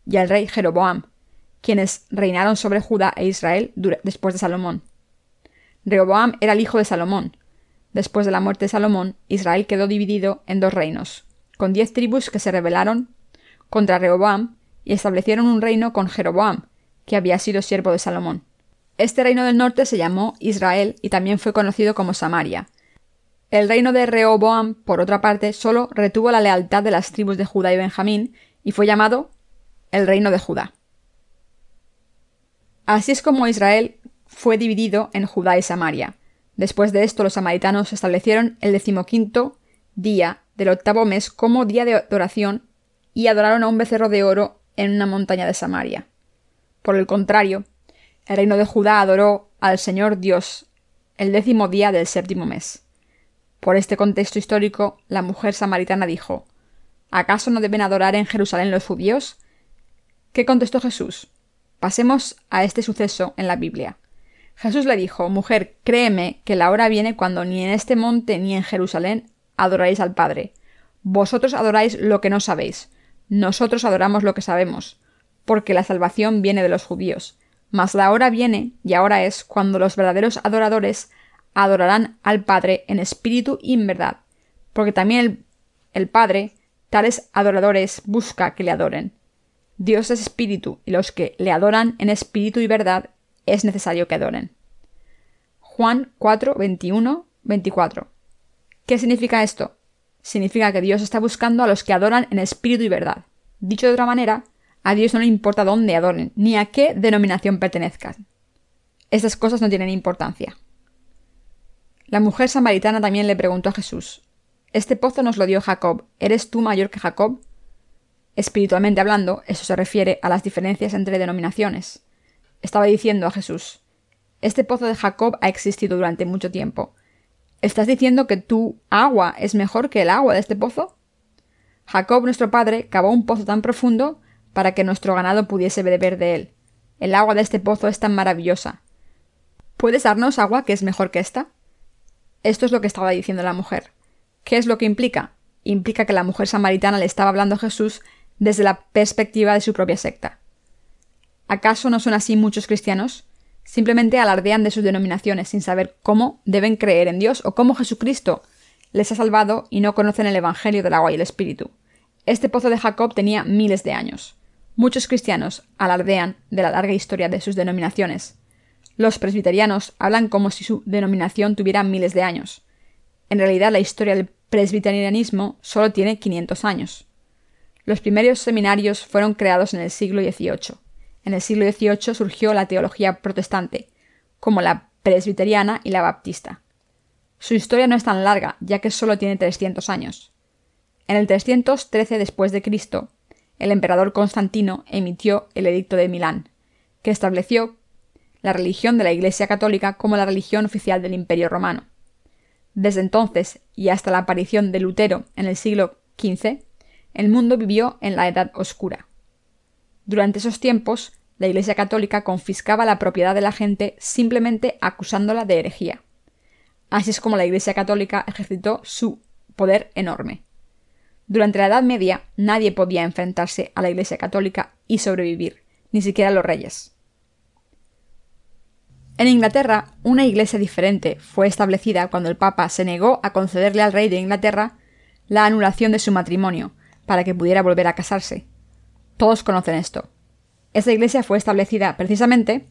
y al rey Jeroboam, quienes reinaron sobre Judá e Israel después de Salomón. Rehoboam era el hijo de Salomón, Después de la muerte de Salomón, Israel quedó dividido en dos reinos, con diez tribus que se rebelaron contra Rehoboam y establecieron un reino con Jeroboam, que había sido siervo de Salomón. Este reino del norte se llamó Israel y también fue conocido como Samaria. El reino de Rehoboam, por otra parte, solo retuvo la lealtad de las tribus de Judá y Benjamín y fue llamado el reino de Judá. Así es como Israel fue dividido en Judá y Samaria. Después de esto, los samaritanos establecieron el decimoquinto día del octavo mes como día de adoración y adoraron a un becerro de oro en una montaña de Samaria. Por el contrario, el reino de Judá adoró al Señor Dios el décimo día del séptimo mes. Por este contexto histórico, la mujer samaritana dijo ¿Acaso no deben adorar en Jerusalén los judíos? ¿Qué contestó Jesús? Pasemos a este suceso en la Biblia. Jesús le dijo, Mujer, créeme que la hora viene cuando ni en este monte ni en Jerusalén adoráis al Padre. Vosotros adoráis lo que no sabéis. Nosotros adoramos lo que sabemos, porque la salvación viene de los judíos. Mas la hora viene, y ahora es, cuando los verdaderos adoradores adorarán al Padre en espíritu y en verdad, porque también el, Padre, tales adoradores, busca que le adoren. Dios es espíritu, y los que le adoran en espíritu y verdad es necesario que adoren. Juan 4, 21, 24. ¿Qué significa esto? Significa que Dios está buscando a los que adoran en espíritu y verdad. Dicho de otra manera, a Dios no le importa dónde adoren, ni a qué denominación pertenezcan. Estas cosas no tienen importancia. La mujer samaritana también le preguntó a Jesús, Este pozo nos lo dio Jacob. ¿Eres tú mayor que Jacob? Espiritualmente hablando, eso se refiere a las diferencias entre denominaciones. Estaba diciendo a Jesús, Este pozo de Jacob ha existido durante mucho tiempo. ¿Estás diciendo que tu agua es mejor que el agua de este pozo? Jacob, nuestro padre, cavó un pozo tan profundo para que nuestro ganado pudiese beber de él. El agua de este pozo es tan maravillosa. ¿Puedes darnos agua que es mejor que esta? Esto es lo que estaba diciendo la mujer. ¿Qué es lo que implica? Implica que la mujer samaritana le estaba hablando a Jesús desde la perspectiva de su propia secta. ¿Acaso no son así muchos cristianos? Simplemente alardean de sus denominaciones sin saber cómo deben creer en Dios o cómo Jesucristo les ha salvado y no conocen el Evangelio del agua y el Espíritu. Este pozo de Jacob tenía miles de años. Muchos cristianos alardean de la larga historia de sus denominaciones. Los presbiterianos hablan como si su denominación tuviera miles de años. En realidad la historia del presbiterianismo solo tiene 500 años. Los primeros seminarios fueron creados en el siglo XVIII. En el siglo XVIII surgió la teología protestante, como la presbiteriana y la baptista. Su historia no es tan larga, ya que solo tiene 300 años. En el 313 después de Cristo, el emperador Constantino emitió el Edicto de Milán, que estableció la religión de la Iglesia católica como la religión oficial del Imperio romano. Desde entonces y hasta la aparición de Lutero en el siglo XV, el mundo vivió en la Edad Oscura. Durante esos tiempos, la Iglesia católica confiscaba la propiedad de la gente simplemente acusándola de herejía. Así es como la Iglesia católica ejercitó su poder enorme. Durante la Edad Media nadie podía enfrentarse a la Iglesia católica y sobrevivir, ni siquiera los reyes. En Inglaterra, una iglesia diferente fue establecida cuando el Papa se negó a concederle al rey de Inglaterra la anulación de su matrimonio, para que pudiera volver a casarse. Todos conocen esto. Esa iglesia fue establecida precisamente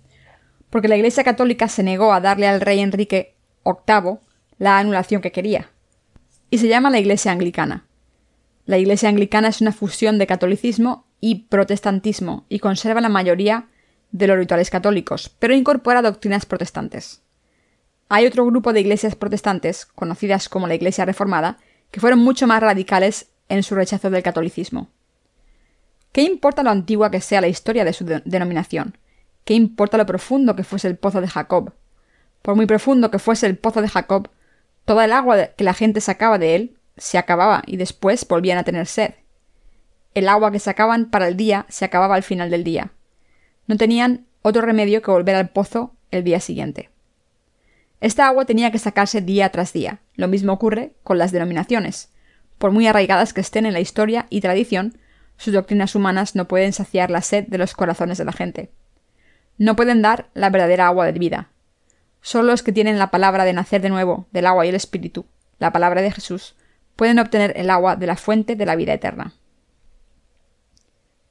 porque la Iglesia Católica se negó a darle al rey Enrique VIII la anulación que quería. Y se llama la Iglesia Anglicana. La Iglesia Anglicana es una fusión de catolicismo y protestantismo y conserva la mayoría de los rituales católicos, pero incorpora doctrinas protestantes. Hay otro grupo de iglesias protestantes, conocidas como la Iglesia Reformada, que fueron mucho más radicales en su rechazo del catolicismo. ¿Qué importa lo antigua que sea la historia de su denominación? ¿Qué importa lo profundo que fuese el pozo de Jacob? Por muy profundo que fuese el pozo de Jacob, toda el agua que la gente sacaba de él se acababa y después volvían a tener sed. El agua que sacaban para el día se acababa al final del día. No tenían otro remedio que volver al pozo el día siguiente. Esta agua tenía que sacarse día tras día. Lo mismo ocurre con las denominaciones. Por muy arraigadas que estén en la historia y tradición, sus doctrinas humanas no pueden saciar la sed de los corazones de la gente. No pueden dar la verdadera agua de vida. Solo los que tienen la palabra de nacer de nuevo, del agua y el espíritu, la palabra de Jesús, pueden obtener el agua de la fuente de la vida eterna.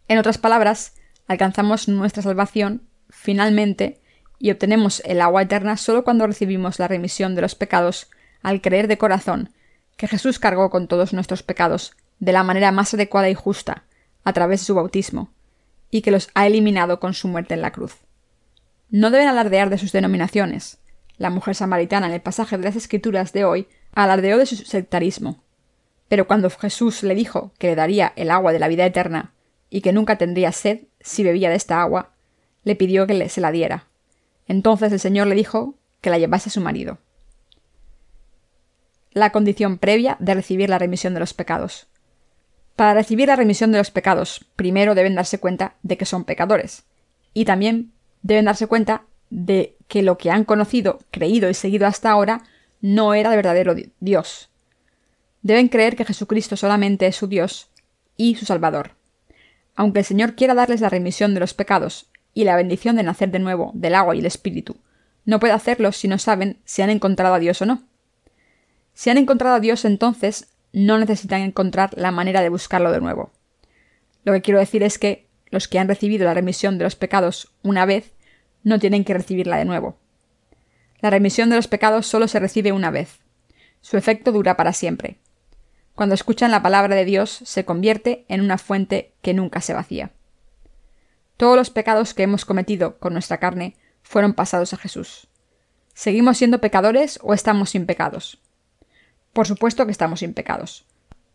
En otras palabras, alcanzamos nuestra salvación finalmente y obtenemos el agua eterna solo cuando recibimos la remisión de los pecados al creer de corazón que Jesús cargó con todos nuestros pecados de la manera más adecuada y justa, a través de su bautismo, y que los ha eliminado con su muerte en la cruz. No deben alardear de sus denominaciones. La mujer samaritana en el pasaje de las Escrituras de hoy alardeó de su sectarismo. Pero cuando Jesús le dijo que le daría el agua de la vida eterna y que nunca tendría sed si bebía de esta agua, le pidió que se la diera. Entonces el Señor le dijo que la llevase a su marido. La condición previa de recibir la remisión de los pecados. Para recibir la remisión de los pecados, primero deben darse cuenta de que son pecadores, y también deben darse cuenta de que lo que han conocido, creído y seguido hasta ahora no era de verdadero Dios. Deben creer que Jesucristo solamente es su Dios y su Salvador. Aunque el Señor quiera darles la remisión de los pecados y la bendición de nacer de nuevo del agua y el Espíritu, no puede hacerlo si no saben si han encontrado a Dios o no. Si han encontrado a Dios, entonces no necesitan encontrar la manera de buscarlo de nuevo. Lo que quiero decir es que los que han recibido la remisión de los pecados una vez no tienen que recibirla de nuevo. La remisión de los pecados solo se recibe una vez. Su efecto dura para siempre. Cuando escuchan la palabra de Dios, se convierte en una fuente que nunca se vacía. Todos los pecados que hemos cometido con nuestra carne fueron pasados a Jesús. ¿Seguimos siendo pecadores o estamos sin pecados? Por supuesto que estamos sin pecados.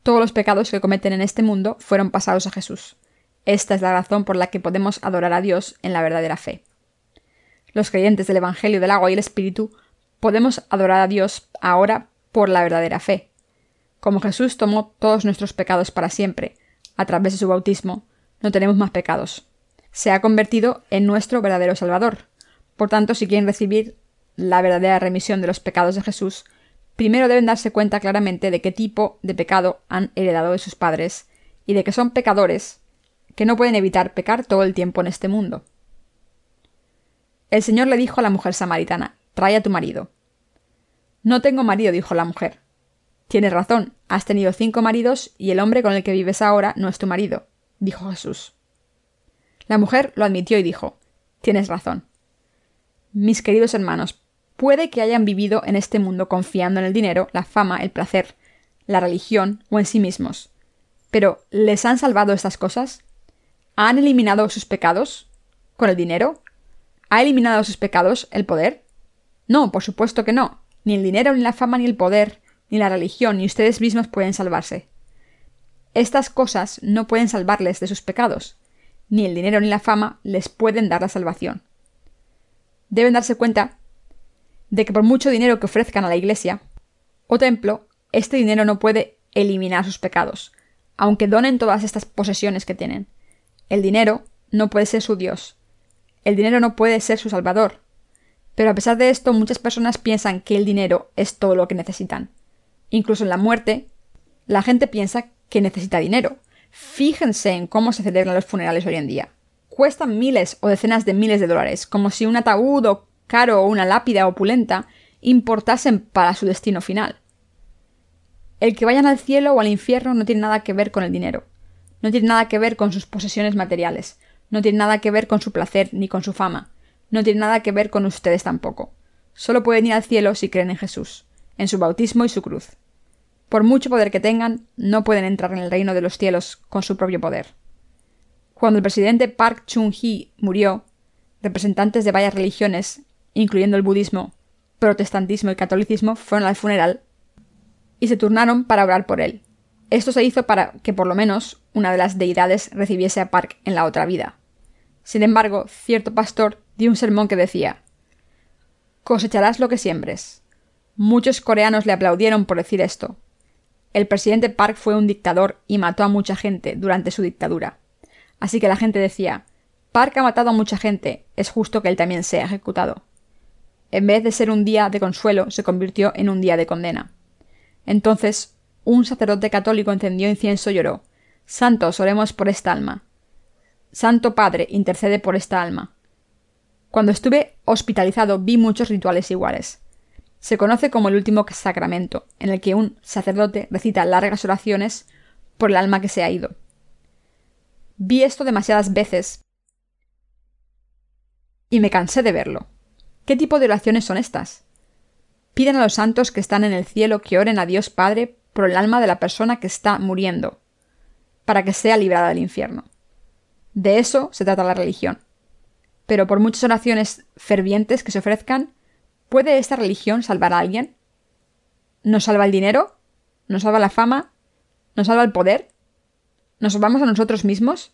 Todos los pecados que cometen en este mundo fueron pasados a Jesús. Esta es la razón por la que podemos adorar a Dios en la verdadera fe. Los creyentes del Evangelio del agua y el Espíritu podemos adorar a Dios ahora por la verdadera fe. Como Jesús tomó todos nuestros pecados para siempre, a través de su bautismo, no tenemos más pecados. Se ha convertido en nuestro verdadero Salvador. Por tanto, si quieren recibir la verdadera remisión de los pecados de Jesús, primero deben darse cuenta claramente de qué tipo de pecado han heredado de sus padres y de que son pecadores que no pueden evitar pecar todo el tiempo en este mundo. El Señor le dijo a la mujer samaritana, Trae a tu marido. No tengo marido, dijo la mujer. Tienes razón, has tenido cinco maridos y el hombre con el que vives ahora no es tu marido, dijo Jesús. La mujer lo admitió y dijo, Tienes razón. Mis queridos hermanos, puede que hayan vivido en este mundo confiando en el dinero, la fama, el placer, la religión o en sí mismos. Pero, ¿les han salvado estas cosas? ¿Han eliminado sus pecados? ¿Con el dinero? ¿Ha eliminado sus pecados el poder? No, por supuesto que no. Ni el dinero, ni la fama, ni el poder, ni la religión, ni ustedes mismos pueden salvarse. Estas cosas no pueden salvarles de sus pecados. Ni el dinero ni la fama les pueden dar la salvación. Deben darse cuenta de que por mucho dinero que ofrezcan a la iglesia o templo, este dinero no puede eliminar sus pecados, aunque donen todas estas posesiones que tienen. El dinero no puede ser su Dios. El dinero no puede ser su Salvador. Pero a pesar de esto, muchas personas piensan que el dinero es todo lo que necesitan. Incluso en la muerte, la gente piensa que necesita dinero. Fíjense en cómo se celebran los funerales hoy en día. Cuestan miles o decenas de miles de dólares, como si un ataúd o caro o una lápida opulenta importasen para su destino final. El que vayan al cielo o al infierno no tiene nada que ver con el dinero no tiene nada que ver con sus posesiones materiales, no tiene nada que ver con su placer ni con su fama, no tiene nada que ver con ustedes tampoco. Solo pueden ir al cielo si creen en Jesús, en su bautismo y su cruz. Por mucho poder que tengan, no pueden entrar en el reino de los cielos con su propio poder. Cuando el presidente Park Chung-hee murió, representantes de varias religiones, incluyendo el budismo, protestantismo y catolicismo, fueron al funeral y se turnaron para orar por él. Esto se hizo para que por lo menos una de las deidades recibiese a Park en la otra vida. Sin embargo, cierto pastor dio un sermón que decía Cosecharás lo que siembres. Muchos coreanos le aplaudieron por decir esto. El presidente Park fue un dictador y mató a mucha gente durante su dictadura. Así que la gente decía Park ha matado a mucha gente, es justo que él también sea ejecutado. En vez de ser un día de consuelo, se convirtió en un día de condena. Entonces un sacerdote católico encendió incienso y lloró. Santos, oremos por esta alma. Santo Padre, intercede por esta alma. Cuando estuve hospitalizado vi muchos rituales iguales. Se conoce como el último sacramento, en el que un sacerdote recita largas oraciones por el alma que se ha ido. Vi esto demasiadas veces y me cansé de verlo. ¿Qué tipo de oraciones son estas? Piden a los santos que están en el cielo que oren a Dios Padre por el alma de la persona que está muriendo, para que sea librada del infierno. De eso se trata la religión. Pero por muchas oraciones fervientes que se ofrezcan, ¿puede esta religión salvar a alguien? ¿Nos salva el dinero? ¿Nos salva la fama? ¿Nos salva el poder? ¿Nos salvamos a nosotros mismos?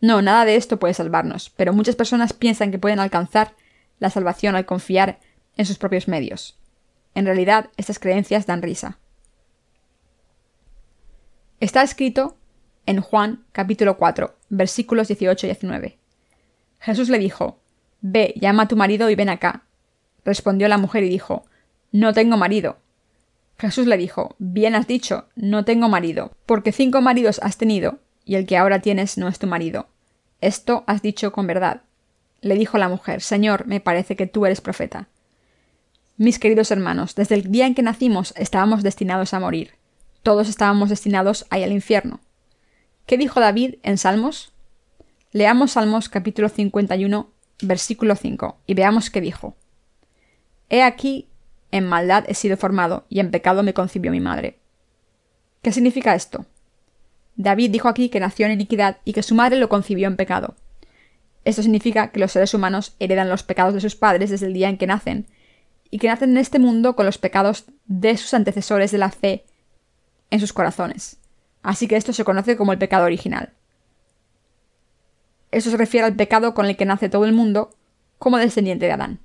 No, nada de esto puede salvarnos, pero muchas personas piensan que pueden alcanzar la salvación al confiar en sus propios medios. En realidad, estas creencias dan risa. Está escrito en Juan capítulo 4, versículos 18 y 19. Jesús le dijo, Ve, llama a tu marido y ven acá. Respondió la mujer y dijo, No tengo marido. Jesús le dijo, Bien has dicho, no tengo marido, porque cinco maridos has tenido, y el que ahora tienes no es tu marido. Esto has dicho con verdad. Le dijo la mujer, Señor, me parece que tú eres profeta. Mis queridos hermanos, desde el día en que nacimos estábamos destinados a morir todos estábamos destinados a ir al infierno. ¿Qué dijo David en Salmos? Leamos Salmos capítulo 51, versículo 5, y veamos qué dijo. He aquí, en maldad he sido formado, y en pecado me concibió mi madre. ¿Qué significa esto? David dijo aquí que nació en iniquidad y que su madre lo concibió en pecado. Esto significa que los seres humanos heredan los pecados de sus padres desde el día en que nacen, y que nacen en este mundo con los pecados de sus antecesores de la fe en sus corazones. Así que esto se conoce como el pecado original. Eso se refiere al pecado con el que nace todo el mundo como descendiente de Adán.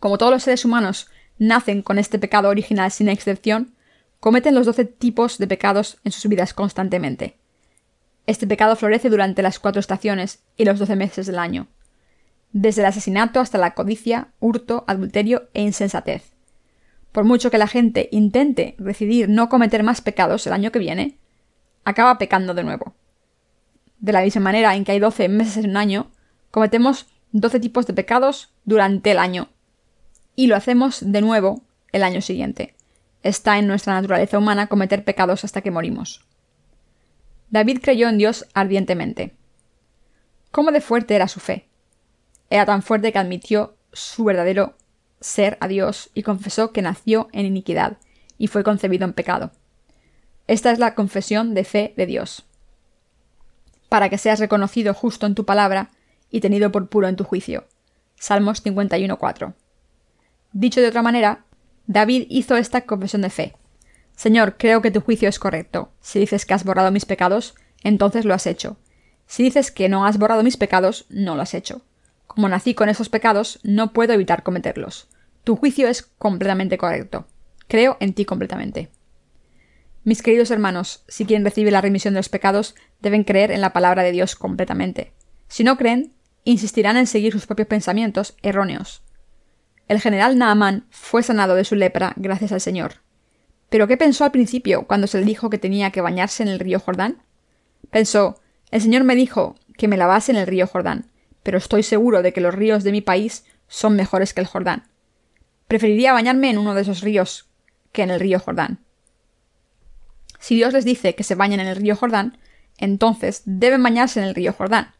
Como todos los seres humanos nacen con este pecado original sin excepción, cometen los doce tipos de pecados en sus vidas constantemente. Este pecado florece durante las cuatro estaciones y los doce meses del año, desde el asesinato hasta la codicia, hurto, adulterio e insensatez. Por mucho que la gente intente decidir no cometer más pecados el año que viene, acaba pecando de nuevo. De la misma manera en que hay doce meses en un año, cometemos doce tipos de pecados durante el año, y lo hacemos de nuevo el año siguiente. Está en nuestra naturaleza humana cometer pecados hasta que morimos. David creyó en Dios ardientemente. ¿Cómo de fuerte era su fe? Era tan fuerte que admitió su verdadero ser a Dios y confesó que nació en iniquidad y fue concebido en pecado. Esta es la confesión de fe de Dios. Para que seas reconocido justo en tu palabra y tenido por puro en tu juicio. Salmos 51.4. Dicho de otra manera, David hizo esta confesión de fe. Señor, creo que tu juicio es correcto. Si dices que has borrado mis pecados, entonces lo has hecho. Si dices que no has borrado mis pecados, no lo has hecho. Como nací con esos pecados, no puedo evitar cometerlos. Tu juicio es completamente correcto. Creo en ti completamente. Mis queridos hermanos, si quieren recibir la remisión de los pecados, deben creer en la palabra de Dios completamente. Si no creen, insistirán en seguir sus propios pensamientos erróneos. El general Naaman fue sanado de su lepra gracias al Señor. ¿Pero qué pensó al principio cuando se le dijo que tenía que bañarse en el río Jordán? Pensó, el Señor me dijo que me lavase en el río Jordán, pero estoy seguro de que los ríos de mi país son mejores que el Jordán. Preferiría bañarme en uno de esos ríos que en el río Jordán. Si Dios les dice que se bañen en el río Jordán, entonces deben bañarse en el río Jordán.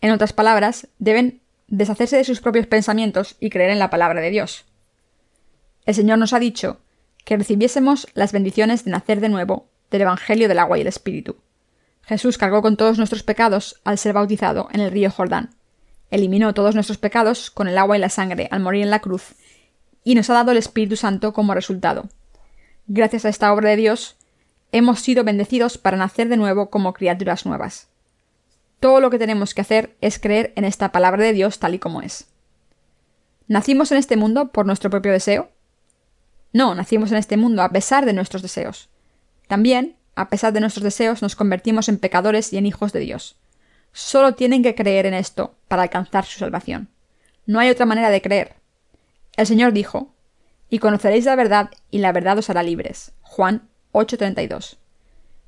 En otras palabras, deben deshacerse de sus propios pensamientos y creer en la palabra de Dios. El Señor nos ha dicho que recibiésemos las bendiciones de nacer de nuevo del Evangelio del agua y el Espíritu. Jesús cargó con todos nuestros pecados al ser bautizado en el río Jordán. Eliminó todos nuestros pecados con el agua y la sangre al morir en la cruz y nos ha dado el Espíritu Santo como resultado. Gracias a esta obra de Dios, hemos sido bendecidos para nacer de nuevo como criaturas nuevas. Todo lo que tenemos que hacer es creer en esta palabra de Dios tal y como es. ¿Nacimos en este mundo por nuestro propio deseo? No, nacimos en este mundo a pesar de nuestros deseos. También, a pesar de nuestros deseos, nos convertimos en pecadores y en hijos de Dios. Solo tienen que creer en esto para alcanzar su salvación. No hay otra manera de creer. El Señor dijo, y conoceréis la verdad, y la verdad os hará libres. Juan 8:32.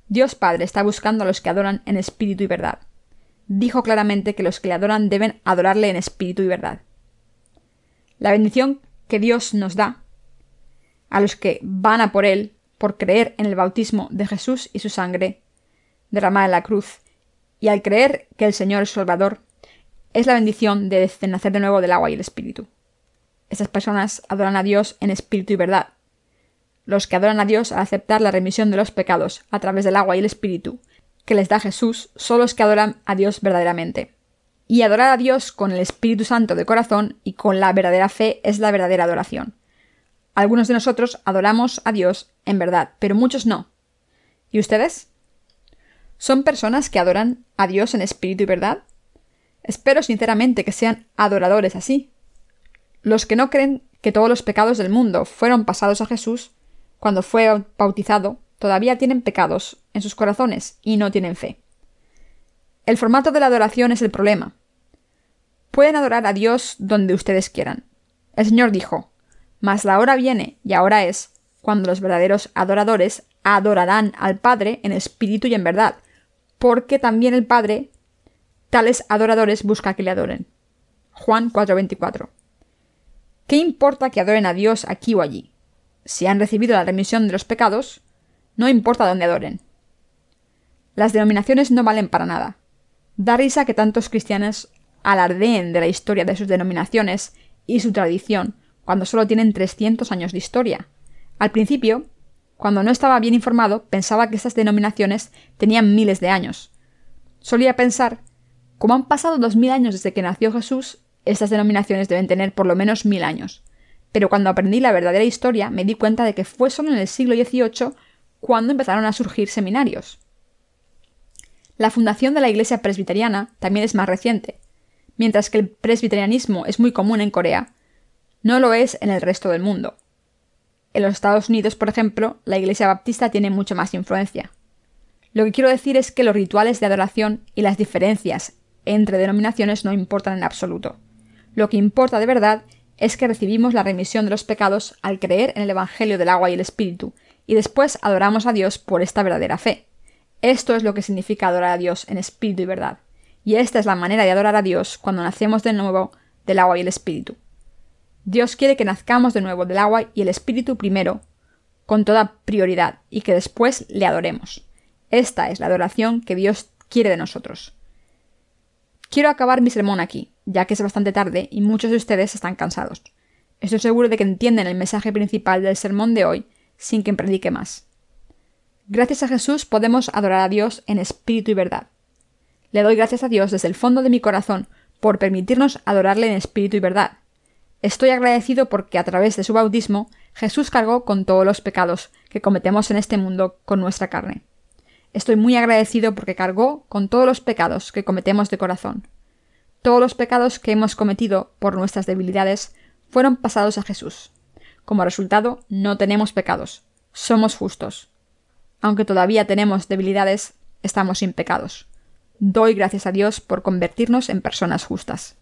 Dios Padre está buscando a los que adoran en espíritu y verdad dijo claramente que los que le adoran deben adorarle en espíritu y verdad. La bendición que Dios nos da a los que van a por Él por creer en el bautismo de Jesús y su sangre derramada en la cruz, y al creer que el Señor es Salvador, es la bendición de nacer de nuevo del agua y el espíritu. Estas personas adoran a Dios en espíritu y verdad. Los que adoran a Dios al aceptar la remisión de los pecados a través del agua y el espíritu que les da Jesús son los que adoran a Dios verdaderamente. Y adorar a Dios con el Espíritu Santo de corazón y con la verdadera fe es la verdadera adoración. Algunos de nosotros adoramos a Dios en verdad, pero muchos no. ¿Y ustedes? ¿Son personas que adoran a Dios en espíritu y verdad? Espero sinceramente que sean adoradores así. Los que no creen que todos los pecados del mundo fueron pasados a Jesús cuando fue bautizado todavía tienen pecados en sus corazones y no tienen fe. El formato de la adoración es el problema. Pueden adorar a Dios donde ustedes quieran. El Señor dijo, Mas la hora viene, y ahora es, cuando los verdaderos adoradores adorarán al Padre en espíritu y en verdad, porque también el Padre tales adoradores busca que le adoren. Juan 4:24. ¿Qué importa que adoren a Dios aquí o allí? Si han recibido la remisión de los pecados, no importa dónde adoren. Las denominaciones no valen para nada. Da risa que tantos cristianos alardeen de la historia de sus denominaciones y su tradición cuando solo tienen 300 años de historia. Al principio, cuando no estaba bien informado, pensaba que estas denominaciones tenían miles de años. Solía pensar, como han pasado dos mil años desde que nació Jesús, estas denominaciones deben tener por lo menos mil años. Pero cuando aprendí la verdadera historia me di cuenta de que fue solo en el siglo XVIII cuando empezaron a surgir seminarios. La fundación de la Iglesia presbiteriana también es más reciente. Mientras que el presbiterianismo es muy común en Corea, no lo es en el resto del mundo. En los Estados Unidos, por ejemplo, la Iglesia Baptista tiene mucho más influencia. Lo que quiero decir es que los rituales de adoración y las diferencias entre denominaciones no importan en absoluto. Lo que importa de verdad es que recibimos la remisión de los pecados al creer en el Evangelio del agua y el Espíritu, y después adoramos a Dios por esta verdadera fe. Esto es lo que significa adorar a Dios en espíritu y verdad. Y esta es la manera de adorar a Dios cuando nacemos de nuevo del agua y el Espíritu. Dios quiere que nazcamos de nuevo del agua y el Espíritu primero, con toda prioridad, y que después le adoremos. Esta es la adoración que Dios quiere de nosotros. Quiero acabar mi sermón aquí, ya que es bastante tarde y muchos de ustedes están cansados. Estoy seguro de que entienden el mensaje principal del sermón de hoy sin que predique más. Gracias a Jesús podemos adorar a Dios en espíritu y verdad. Le doy gracias a Dios desde el fondo de mi corazón por permitirnos adorarle en espíritu y verdad. Estoy agradecido porque a través de su bautismo Jesús cargó con todos los pecados que cometemos en este mundo con nuestra carne. Estoy muy agradecido porque cargó con todos los pecados que cometemos de corazón. Todos los pecados que hemos cometido por nuestras debilidades fueron pasados a Jesús. Como resultado, no tenemos pecados. Somos justos. Aunque todavía tenemos debilidades, estamos sin pecados. Doy gracias a Dios por convertirnos en personas justas.